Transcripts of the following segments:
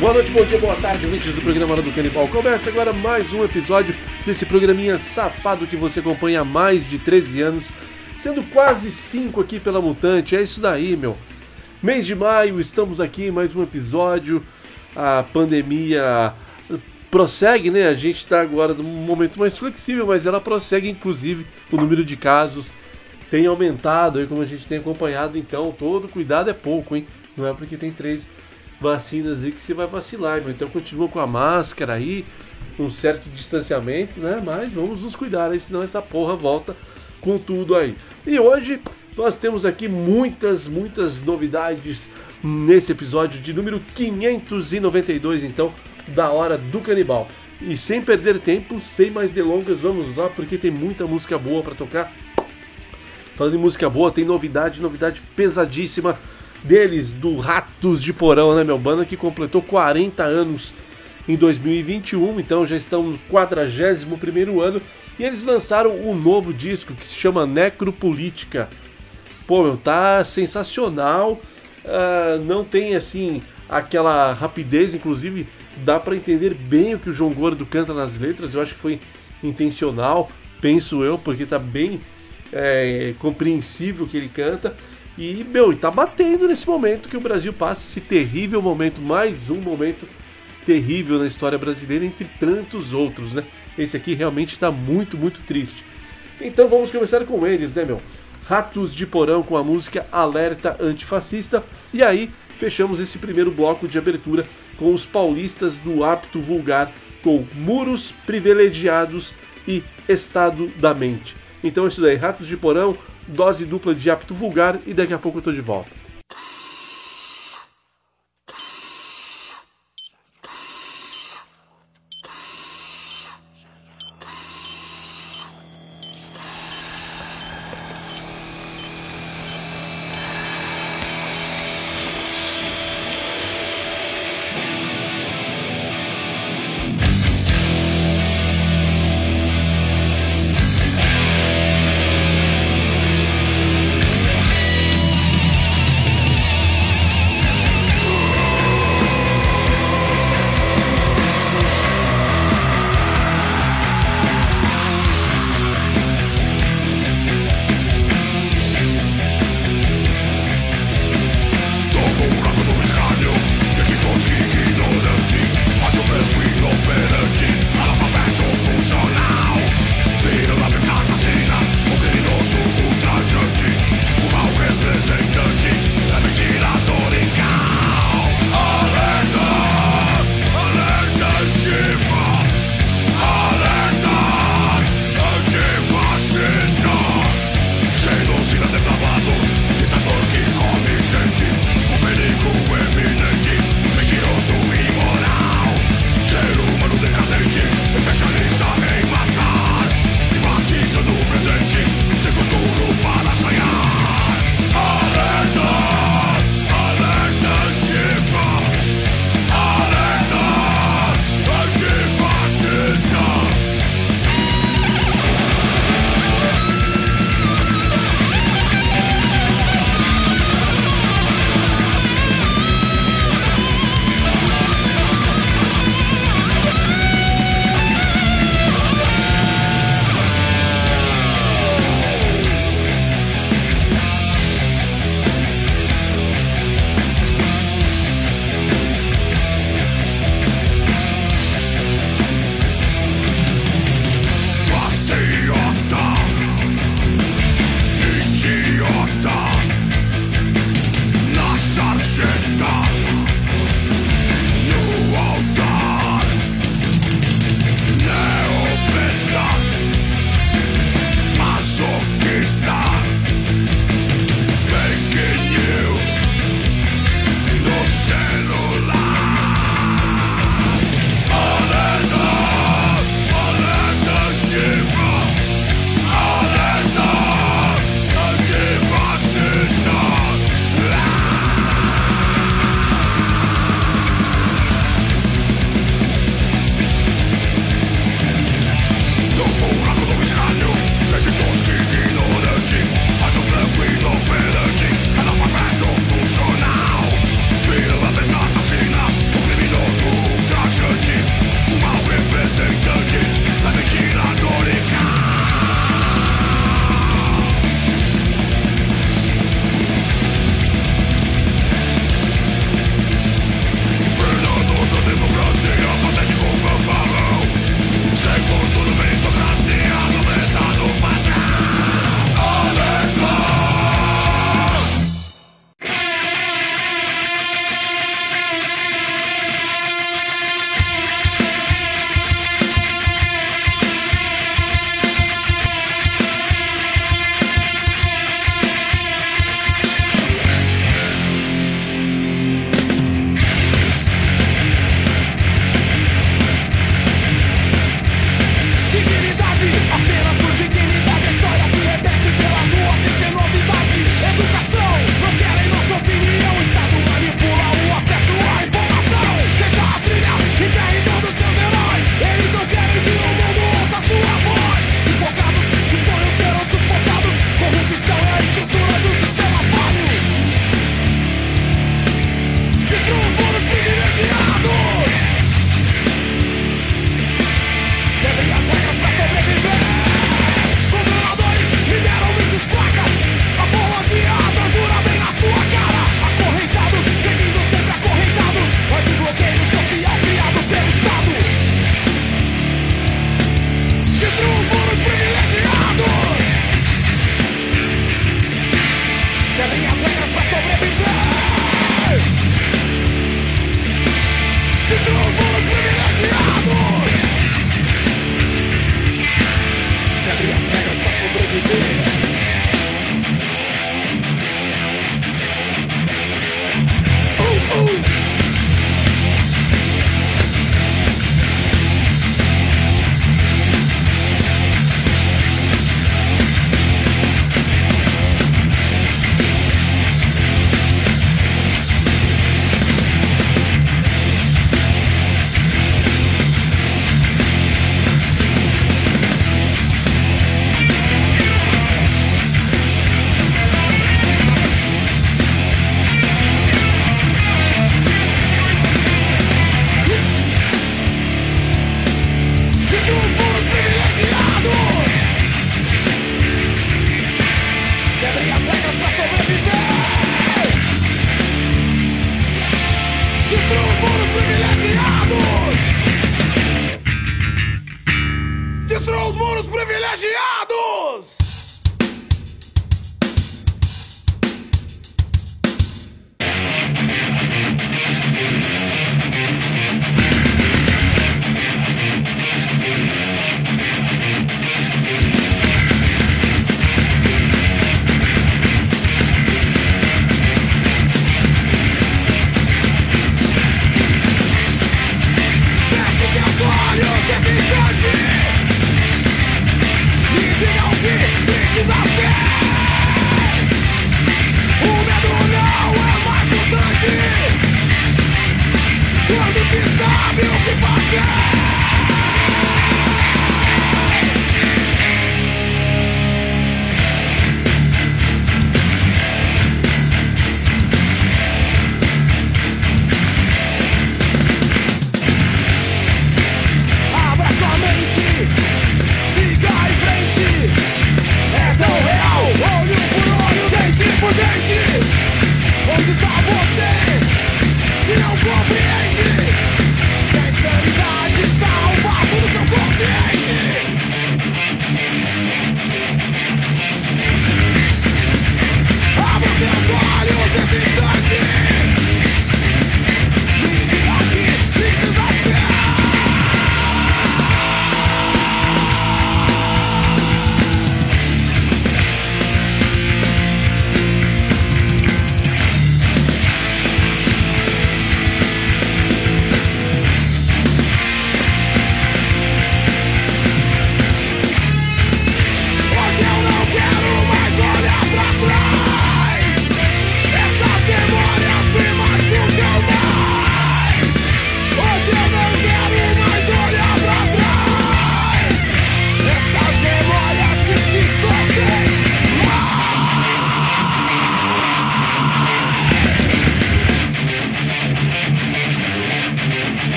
Boa noite, bom dia, boa tarde, ouvintes do programa Hora do Canibal. Começa agora mais um episódio desse programinha safado que você acompanha há mais de 13 anos, sendo quase 5 aqui pela Mutante. É isso daí, meu. Mês de maio, estamos aqui, mais um episódio. A pandemia prossegue, né? A gente está agora num momento mais flexível, mas ela prossegue, inclusive, o número de casos tem aumentado aí, como a gente tem acompanhado, então todo cuidado é pouco, hein? Não é porque tem três vacinas aí que você vai vacilar, meu. Então continua com a máscara aí, um certo distanciamento, né? Mas vamos nos cuidar aí, senão essa porra volta com tudo aí. E hoje nós temos aqui muitas, muitas novidades nesse episódio de número 592, então, da Hora do Canibal. E sem perder tempo, sem mais delongas, vamos lá, porque tem muita música boa para tocar. Falando em música boa, tem novidade, novidade pesadíssima deles, do Ratos de Porão, né, meu? Banda que completou 40 anos em 2021, então já estão no 41 ano. E eles lançaram um novo disco que se chama Necropolítica. Pô, meu, tá sensacional. Uh, não tem assim aquela rapidez, inclusive dá para entender bem o que o João Gordo canta nas letras. Eu acho que foi intencional, penso eu, porque tá bem é, compreensível o que ele canta. E, meu, e tá batendo nesse momento que o Brasil passa esse terrível momento, mais um momento terrível na história brasileira, entre tantos outros, né? Esse aqui realmente está muito, muito triste. Então vamos começar com eles, né, meu? Ratos de Porão com a música Alerta Antifascista. E aí fechamos esse primeiro bloco de abertura com os paulistas do Apto Vulgar com Muros Privilegiados e Estado da Mente. Então é isso daí, Ratos de Porão, dose dupla de apto vulgar e daqui a pouco eu tô de volta.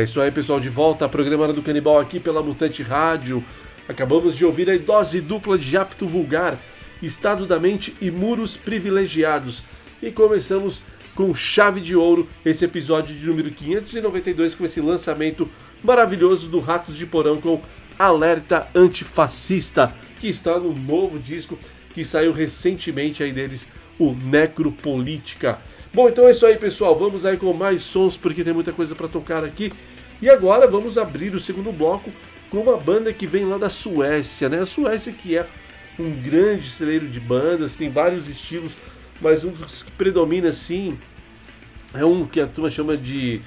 É isso aí, pessoal, de volta ao programa do Canibal aqui pela Mutante Rádio. Acabamos de ouvir a dose dupla de apto vulgar, estado da mente e muros privilegiados. E começamos com chave de ouro esse episódio de número 592 com esse lançamento maravilhoso do Ratos de Porão com Alerta Antifascista, que está no novo disco que saiu recentemente aí deles, o Necropolítica. Bom, então é isso aí, pessoal. Vamos aí com mais sons porque tem muita coisa para tocar aqui. E agora vamos abrir o segundo bloco com uma banda que vem lá da Suécia, né? A Suécia que é um grande celeiro de bandas, tem vários estilos, mas um dos que predomina assim é um que a turma chama de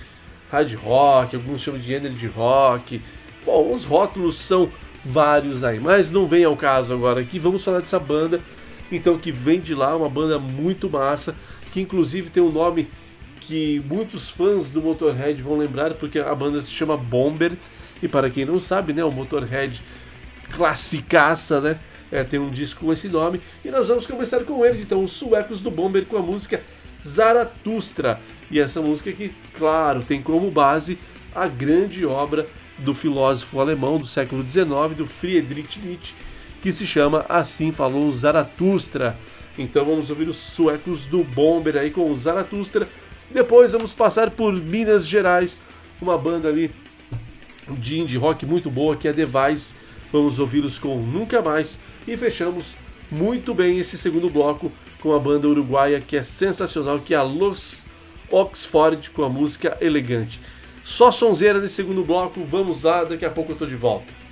hard rock, alguns chamam de energy rock. Bom, os rótulos são vários aí, mas não vem ao caso agora aqui. Vamos falar dessa banda, então que vem de lá, uma banda muito massa, que inclusive tem um nome que muitos fãs do Motorhead vão lembrar, porque a banda se chama Bomber. E para quem não sabe, né, o Motorhead classicaça, né? É, tem um disco com esse nome. E nós vamos começar com eles, então, os suecos do Bomber com a música Zaratustra. E essa música que, claro, tem como base a grande obra do filósofo alemão do século XIX, do Friedrich Nietzsche, que se chama Assim Falou Zaratustra. Então vamos ouvir os suecos do Bomber aí com o Zaratustra depois vamos passar por Minas Gerais, uma banda ali de indie rock muito boa que é The Vice. Vamos ouvi-los com Nunca Mais e fechamos muito bem esse segundo bloco com a banda uruguaia que é sensacional, que é a Los Oxford com a música Elegante. Só sonzeira nesse segundo bloco, vamos lá, daqui a pouco eu tô de volta.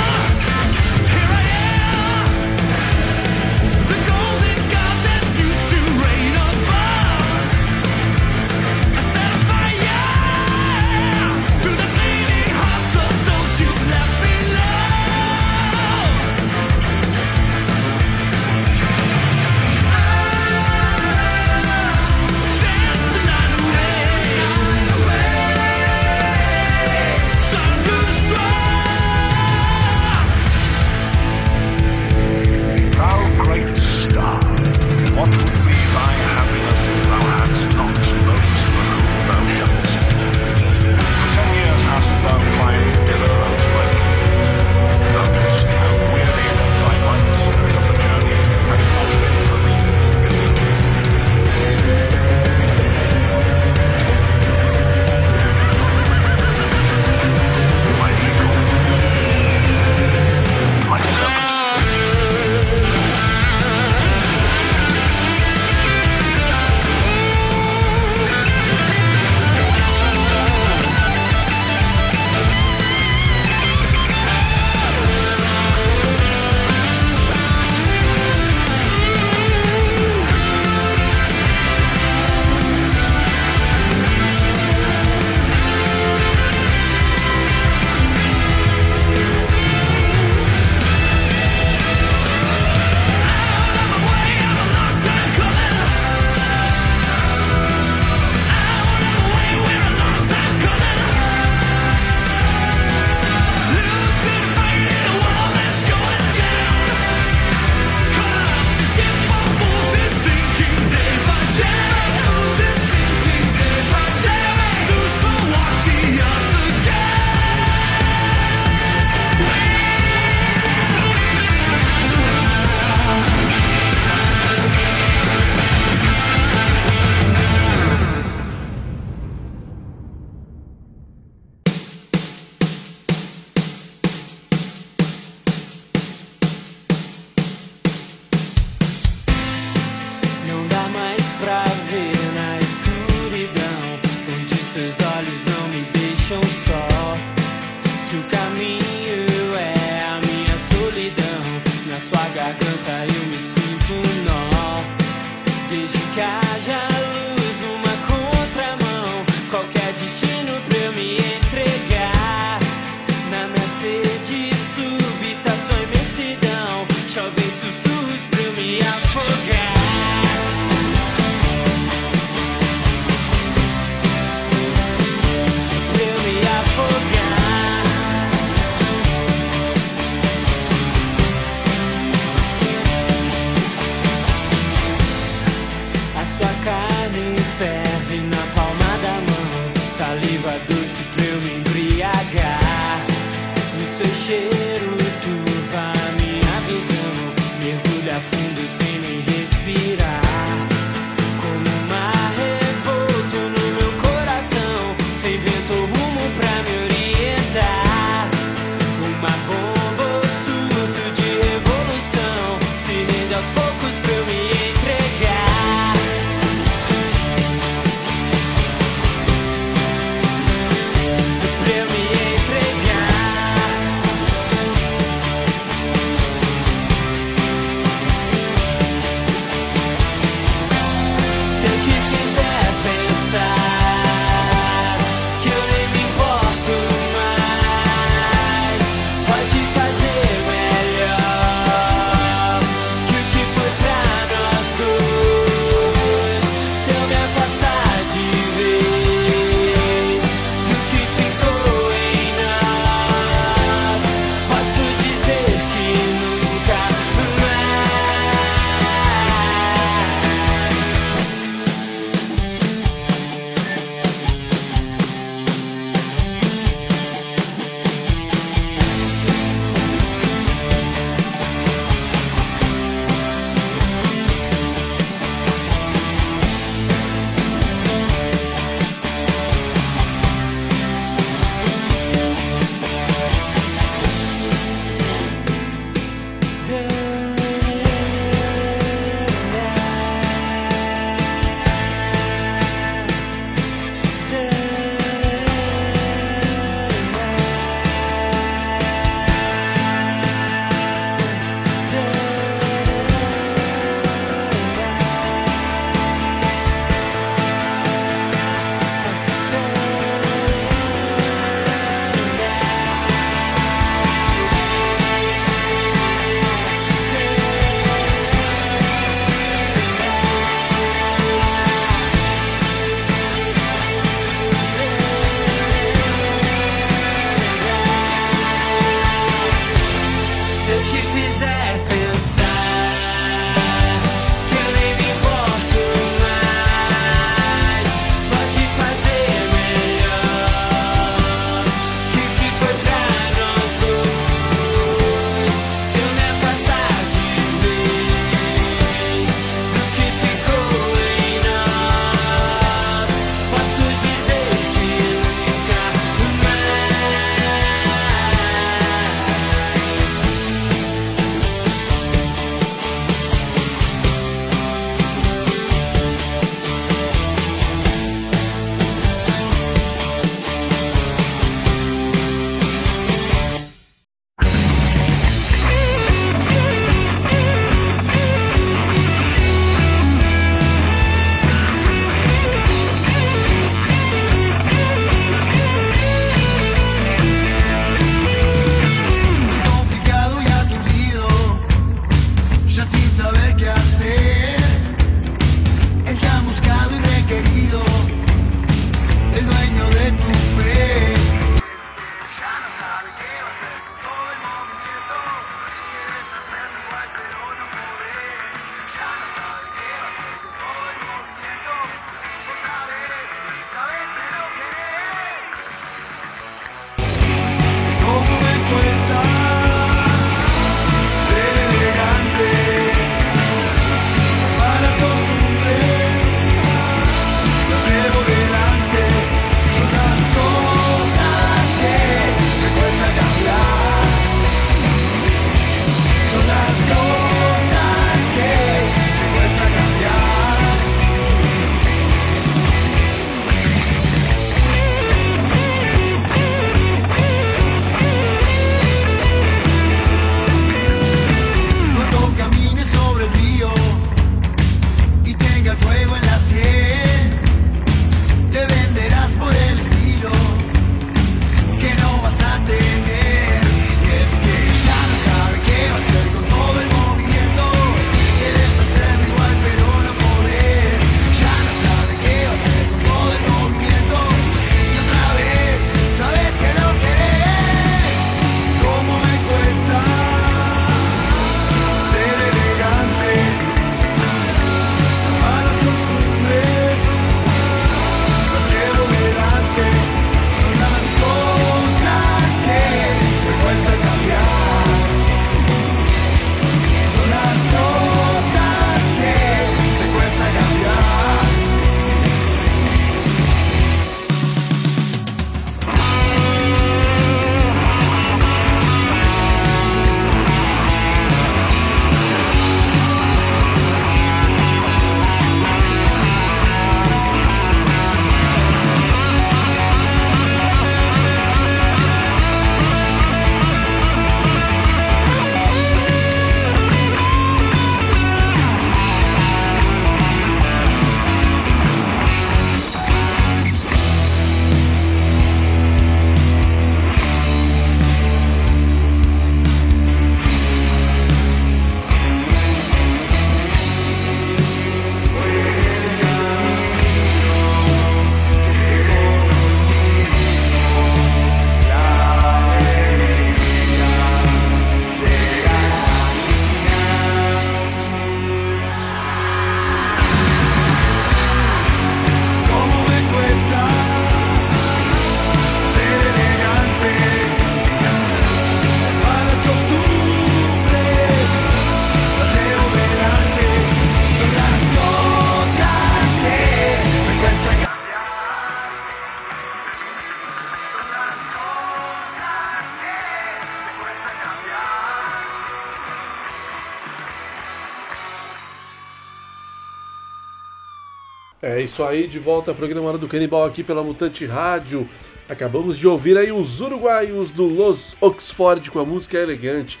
Isso aí, de volta ao programa Hora do Canibal aqui pela Mutante Rádio. Acabamos de ouvir aí os uruguaios do Los Oxford com a música elegante.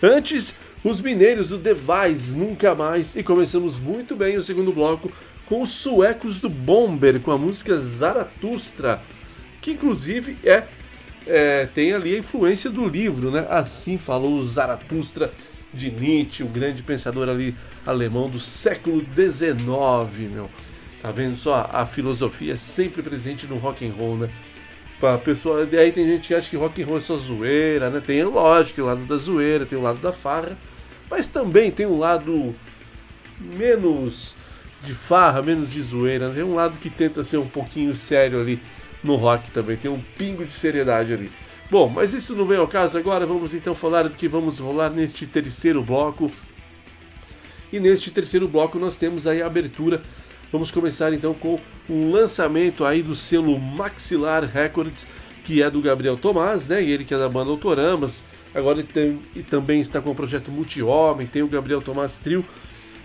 Antes, os mineiros do Device, Nunca Mais. E começamos muito bem o segundo bloco com os suecos do Bomber com a música Zaratustra, que inclusive é, é tem ali a influência do livro, né? Assim falou Zaratustra de Nietzsche, o grande pensador ali alemão do século XIX, meu. Tá vendo só a filosofia sempre presente no rock and roll, né? Pra pessoa, aí tem gente que acha que rock and roll é só zoeira, né? Tem, lógico, tem o lado da zoeira, tem o lado da farra, mas também tem um lado menos de farra, menos de zoeira, né? tem um lado que tenta ser um pouquinho sério ali no rock também, tem um pingo de seriedade ali. Bom, mas isso não vem ao caso agora, vamos então falar do que vamos rolar neste terceiro bloco. E neste terceiro bloco nós temos aí a abertura Vamos começar então com um lançamento aí do selo Maxilar Records, que é do Gabriel Tomás, né? Ele que é da banda Autoramas. Agora ele tem, e também está com o projeto Multi-Homem, tem o Gabriel Tomás Trio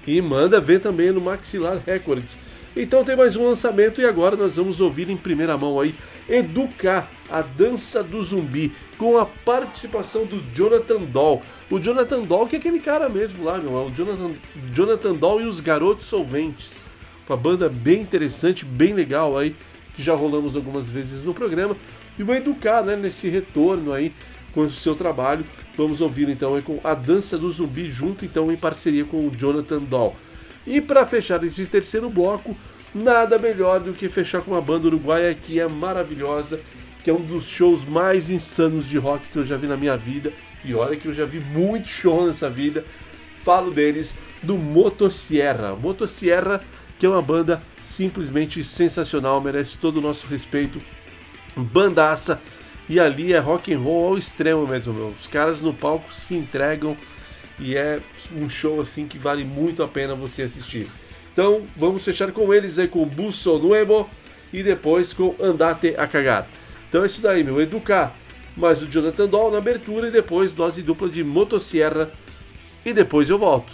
e manda ver também no Maxilar Records. Então tem mais um lançamento e agora nós vamos ouvir em primeira mão aí Educar, a dança do zumbi, com a participação do Jonathan Doll. O Jonathan Doll que é aquele cara mesmo lá, meu, é o Jonathan, Jonathan Doll e os Garotos Solventes. Uma banda bem interessante, bem legal aí, que já rolamos algumas vezes no programa. E vai educar né, nesse retorno aí com o seu trabalho. Vamos ouvir então aí com a Dança do Zumbi junto então em parceria com o Jonathan Doll. E para fechar esse terceiro bloco, nada melhor do que fechar com uma banda uruguaia que é maravilhosa, que é um dos shows mais insanos de rock que eu já vi na minha vida. E olha que eu já vi muito show nessa vida. Falo deles do Motosierra. Motosierra que é uma banda simplesmente sensacional, merece todo o nosso respeito. Bandaça e ali é rock and roll ao extremo mesmo, meu. Os caras no palco se entregam e é um show assim que vale muito a pena você assistir. Então vamos fechar com eles aí com Busso Nuevo e depois com Andate a Cagar. Então é isso daí, meu. Educar mais o Jonathan Doll na abertura e depois dose dupla de Motosserra e depois eu volto.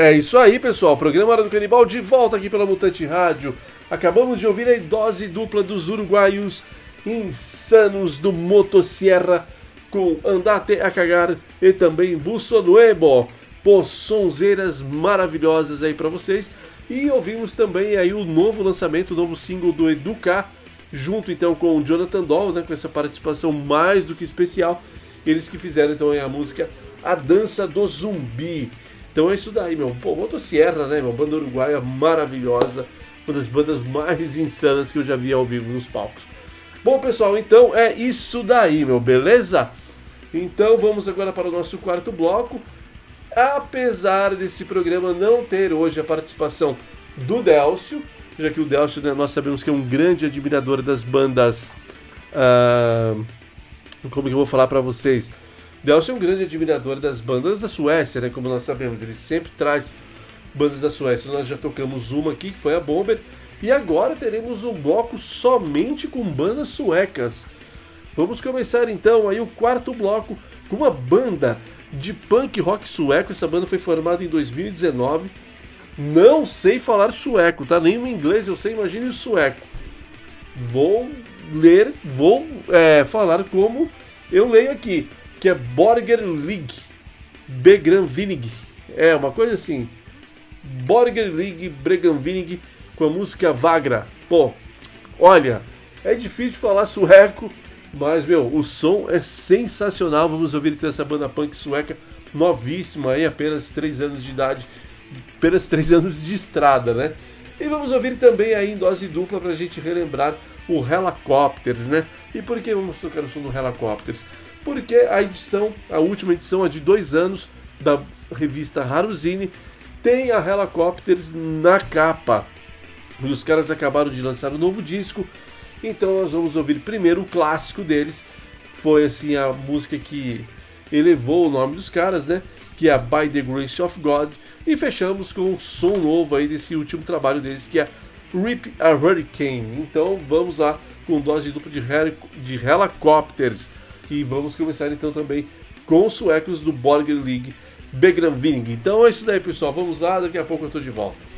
É isso aí, pessoal. Programa Hora do Canibal de volta aqui pela Mutante Rádio. Acabamos de ouvir a dose dupla dos uruguaios insanos do Motosserra com Andate a Cagar e também Busso Nuevo. Pô, sonzeiras maravilhosas aí para vocês. E ouvimos também aí o novo lançamento, o novo single do Educar, junto então com o Jonathan Doll, né, com essa participação mais do que especial. Eles que fizeram então a música A Dança do Zumbi. Então é isso daí, meu. Pô, Motosserra, né, meu? Banda uruguaia maravilhosa. Uma das bandas mais insanas que eu já vi ao vivo nos palcos. Bom, pessoal, então é isso daí, meu, beleza? Então vamos agora para o nosso quarto bloco. Apesar desse programa não ter hoje a participação do Delcio, já que o Delcio, né, nós sabemos que é um grande admirador das bandas. Uh, como que eu vou falar para vocês? Delcio é um grande admirador das bandas da Suécia, né? Como nós sabemos, ele sempre traz bandas da Suécia. Nós já tocamos uma aqui, que foi a Bomber, e agora teremos um bloco somente com bandas suecas. Vamos começar então aí o quarto bloco com uma banda de punk rock sueco. Essa banda foi formada em 2019. Não sei falar sueco, tá? Nem o inglês eu sei, imagine o sueco. Vou ler, vou é, falar como eu leio aqui que é Borger League Begranvinig. É, uma coisa assim. Borger League Breganvinig com a música Vagra. Pô, olha, é difícil falar sueco, mas, meu, o som é sensacional. Vamos ouvir então essa banda punk sueca novíssima aí, apenas 3 anos de idade, apenas 3 anos de estrada, né? E vamos ouvir também aí em dose dupla pra gente relembrar o Helicopters, né? E por que vamos tocar o som do Helicopters? Porque a edição, a última edição, a de dois anos, da revista Haruzine, tem a Helicopters na capa. E os caras acabaram de lançar um novo disco, então nós vamos ouvir primeiro o clássico deles, foi assim a música que elevou o nome dos caras, né? Que é a By the Grace of God, e fechamos com um som novo aí desse último trabalho deles, que é Rip a Hurricane. Então vamos lá com dose dupla de, heli de Helicopters. E vamos começar então também com os suecos do Borger League Begranvining. Então é isso daí, pessoal. Vamos lá, daqui a pouco eu estou de volta.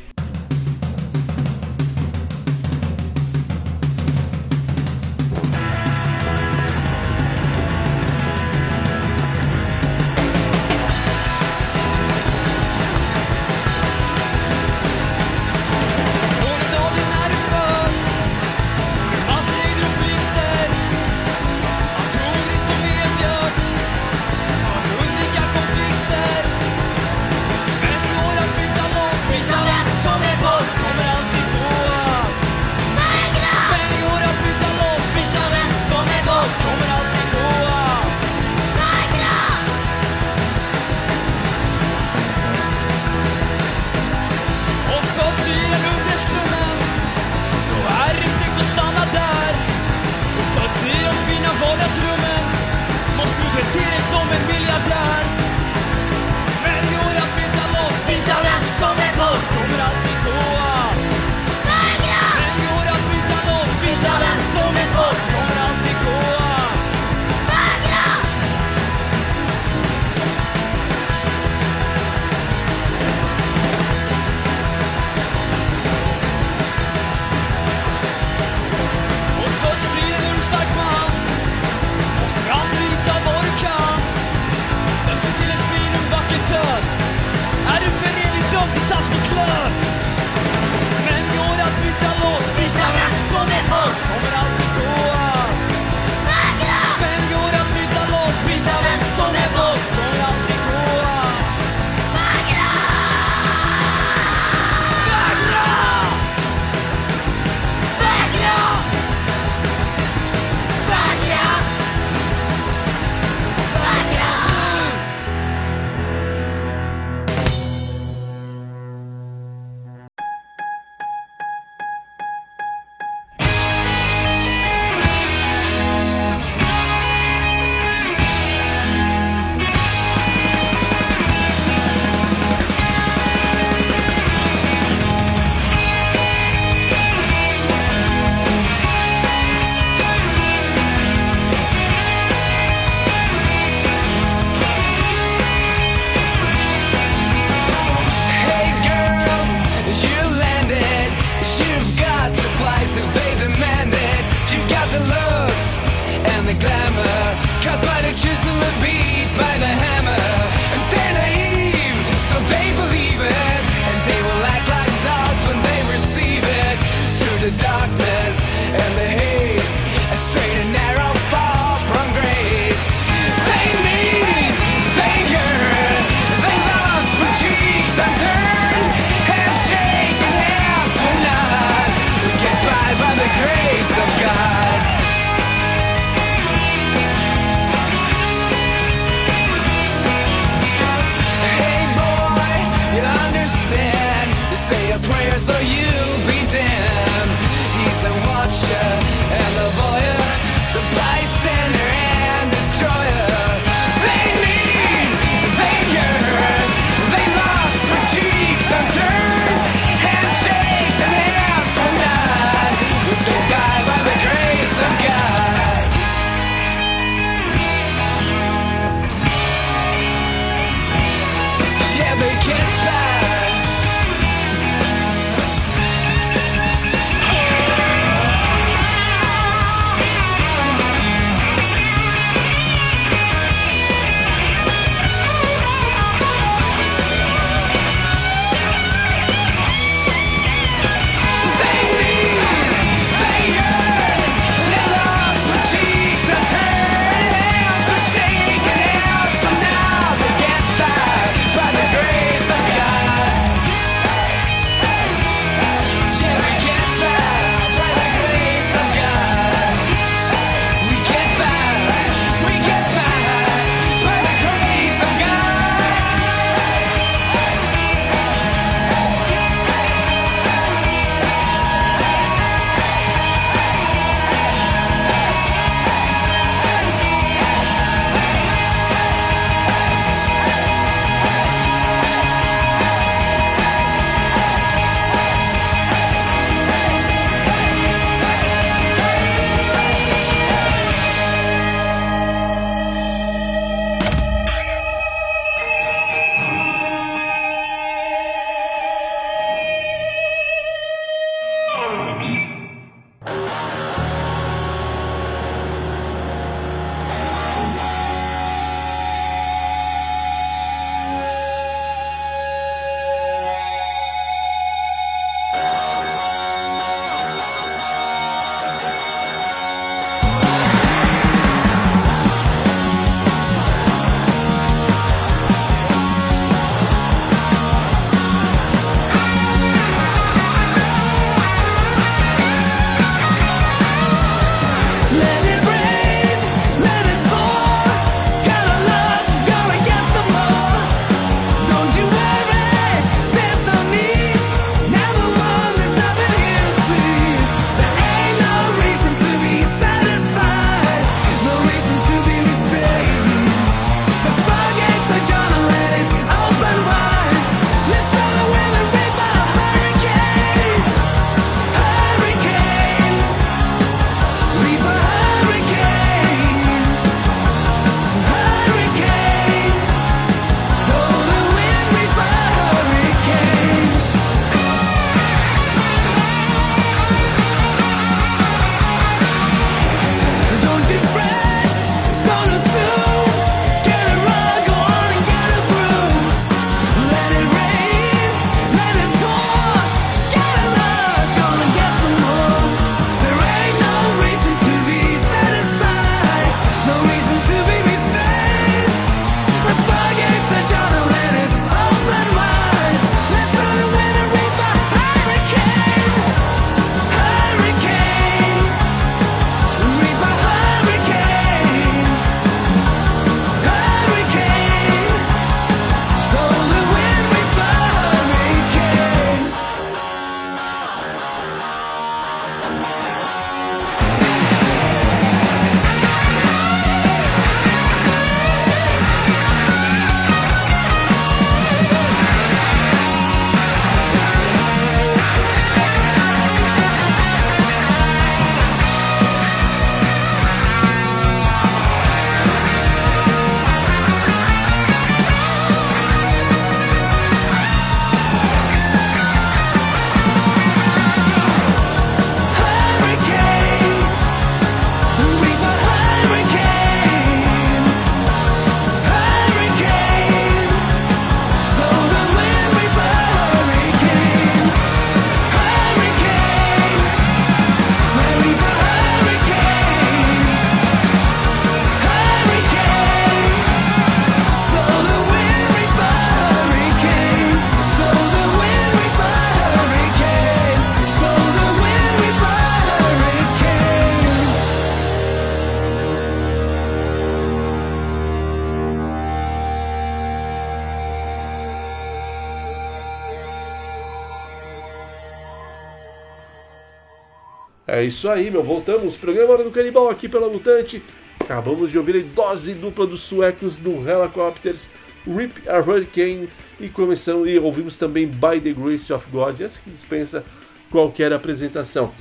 É isso aí, meu. Voltamos. Programa Hora do Canibal aqui pela Mutante. Acabamos de ouvir a dose dupla dos suecos do Helicopters, Rip a Hurricane. E começamos e ouvimos também By the Grace of God, essa que dispensa qualquer apresentação.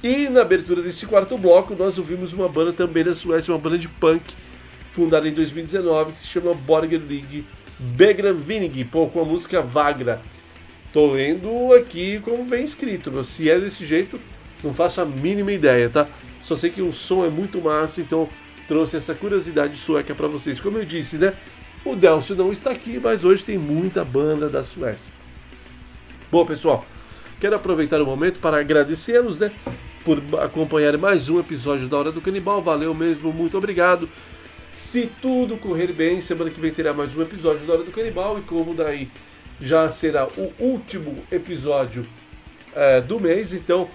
E na abertura desse quarto bloco, nós ouvimos uma banda também da Suécia, uma banda de punk, fundada em 2019, que se chama Borger League Begran Vinig, pô, com a música Vagra. Tô lendo aqui como vem escrito, meu. Se é desse jeito, não faço a mínima ideia, tá? Só sei que o som é muito massa, então trouxe essa curiosidade sueca para vocês. Como eu disse, né? O Delcio não está aqui, mas hoje tem muita banda da Suécia. Bom, pessoal, quero aproveitar o momento para agradecê-los, né? Por acompanhar mais um episódio da Hora do Canibal. Valeu mesmo, muito obrigado. Se tudo correr bem, semana que vem terá mais um episódio da Hora do Canibal. E como daí já será o último episódio é, do mês, então,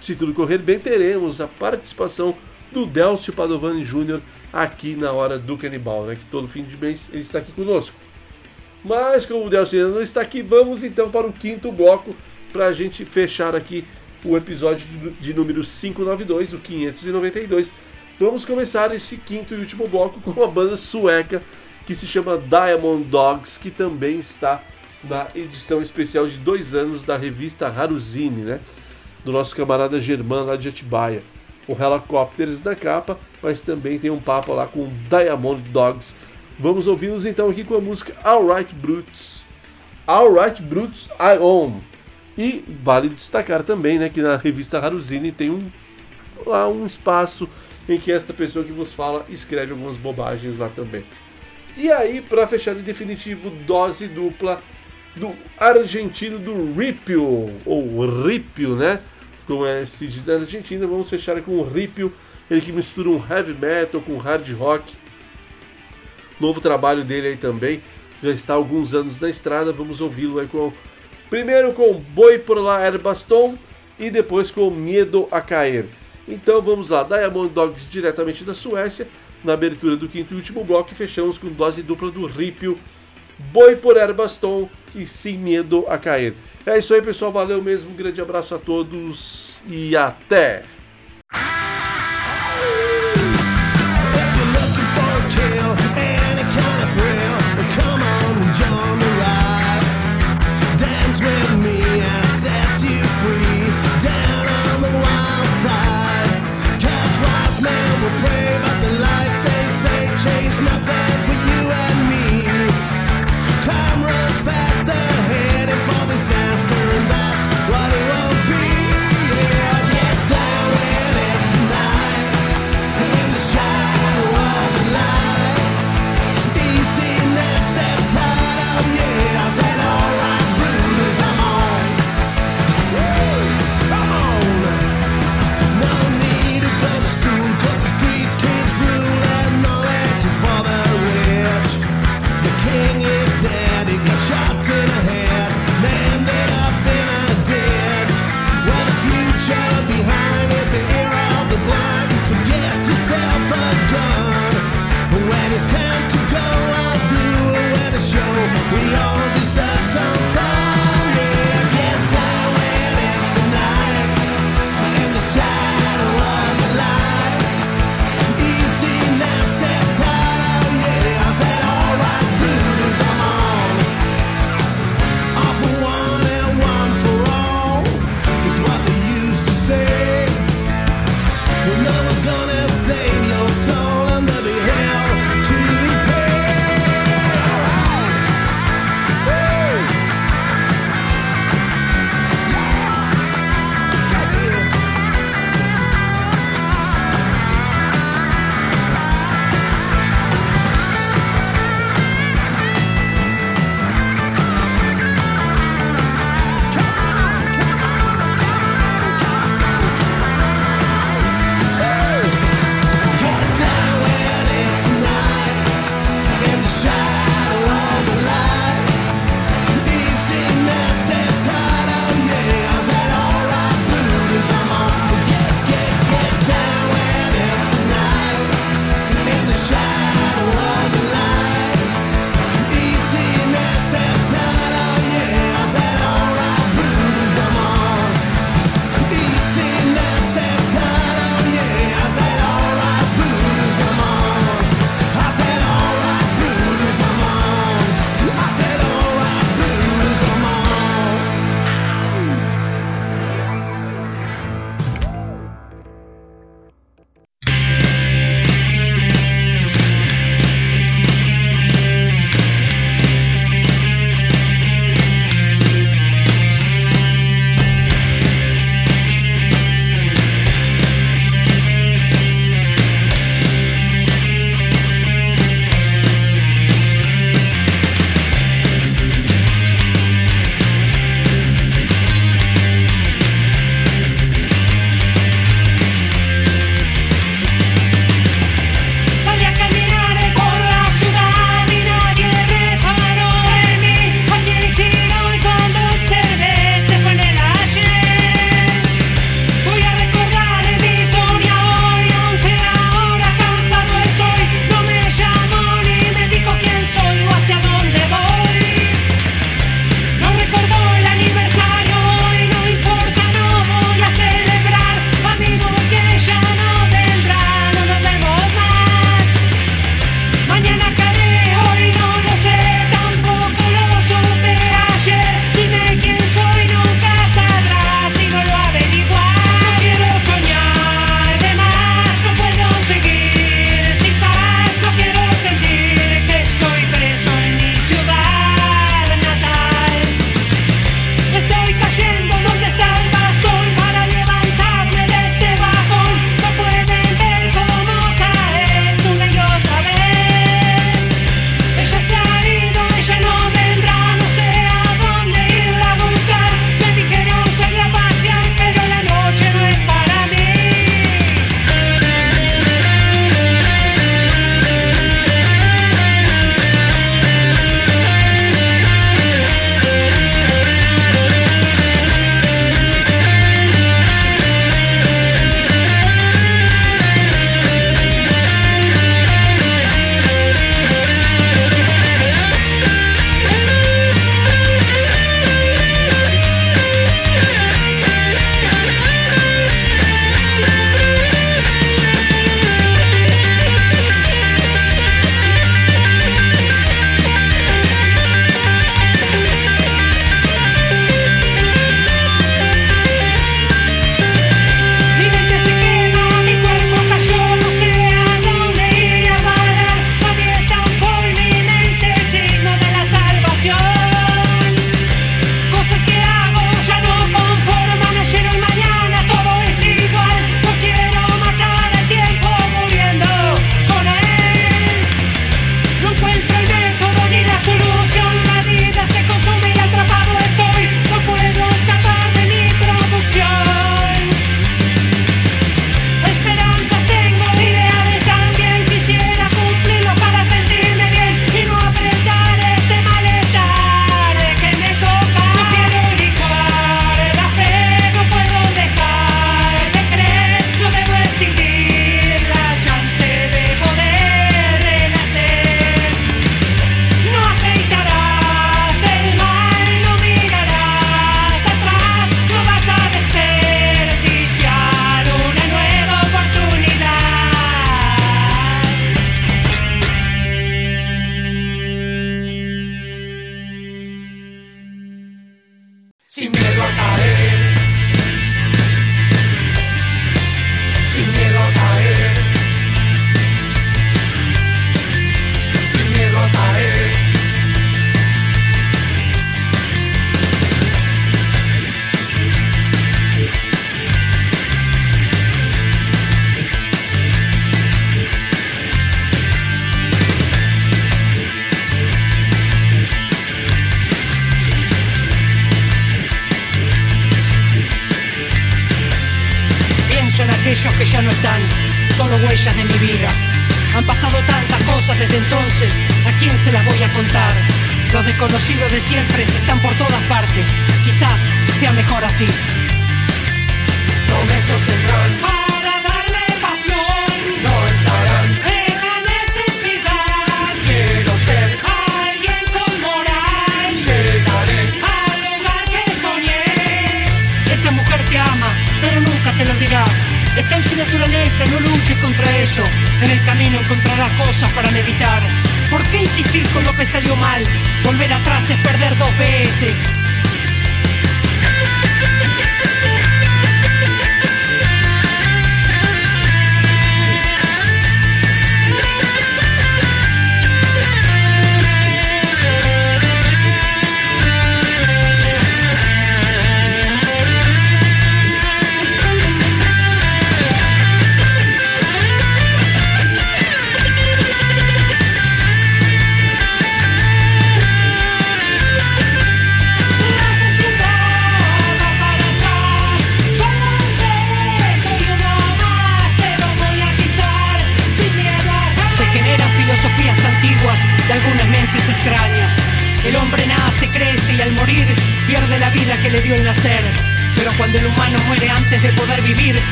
se tudo correr bem, teremos a participação do Delcio Padovani Jr. aqui na Hora do Canibal, né? Que todo fim de mês ele está aqui conosco. Mas como o Delcio ainda não está aqui, vamos então para o quinto bloco para a gente fechar aqui o episódio de, número 592, o 592. Vamos começar este quinto e último bloco com uma banda sueca que se chama Diamond Dogs, que também está na edição especial de dois anos da revista Haruzine, né? Do nosso camarada Germán lá de Atibaia. O Helicopters na capa, mas também tem um papo lá com Diamond Dogs. Vamos ouvi-los então aqui com a música Alright Brutes. Alright Brutes I Own. E vale destacar também né, que na revista Haruzine tem um, lá um espaço em que esta pessoa que vos fala escreve algumas bobagens lá também. E aí, para fechar em definitivo, dose dupla do argentino do Ripio, ou Ripio, né? Como é, se diz na Argentina, vamos fechar com o Ripio, ele que mistura um heavy metal com hard rock. Novo trabalho dele aí também, já está há alguns anos na estrada, vamos ouvi-lo aí com primeiro com Boi por lá Herbaston e depois com Medo a Cair. Então vamos lá, Diamond Dogs diretamente da Suécia, na abertura do quinto e último bloco, e fechamos com dose dupla do Ripio, Boi por Herbaston e Sem Medo a Cair. É isso aí, pessoal, valeu mesmo, um grande abraço a todos e até!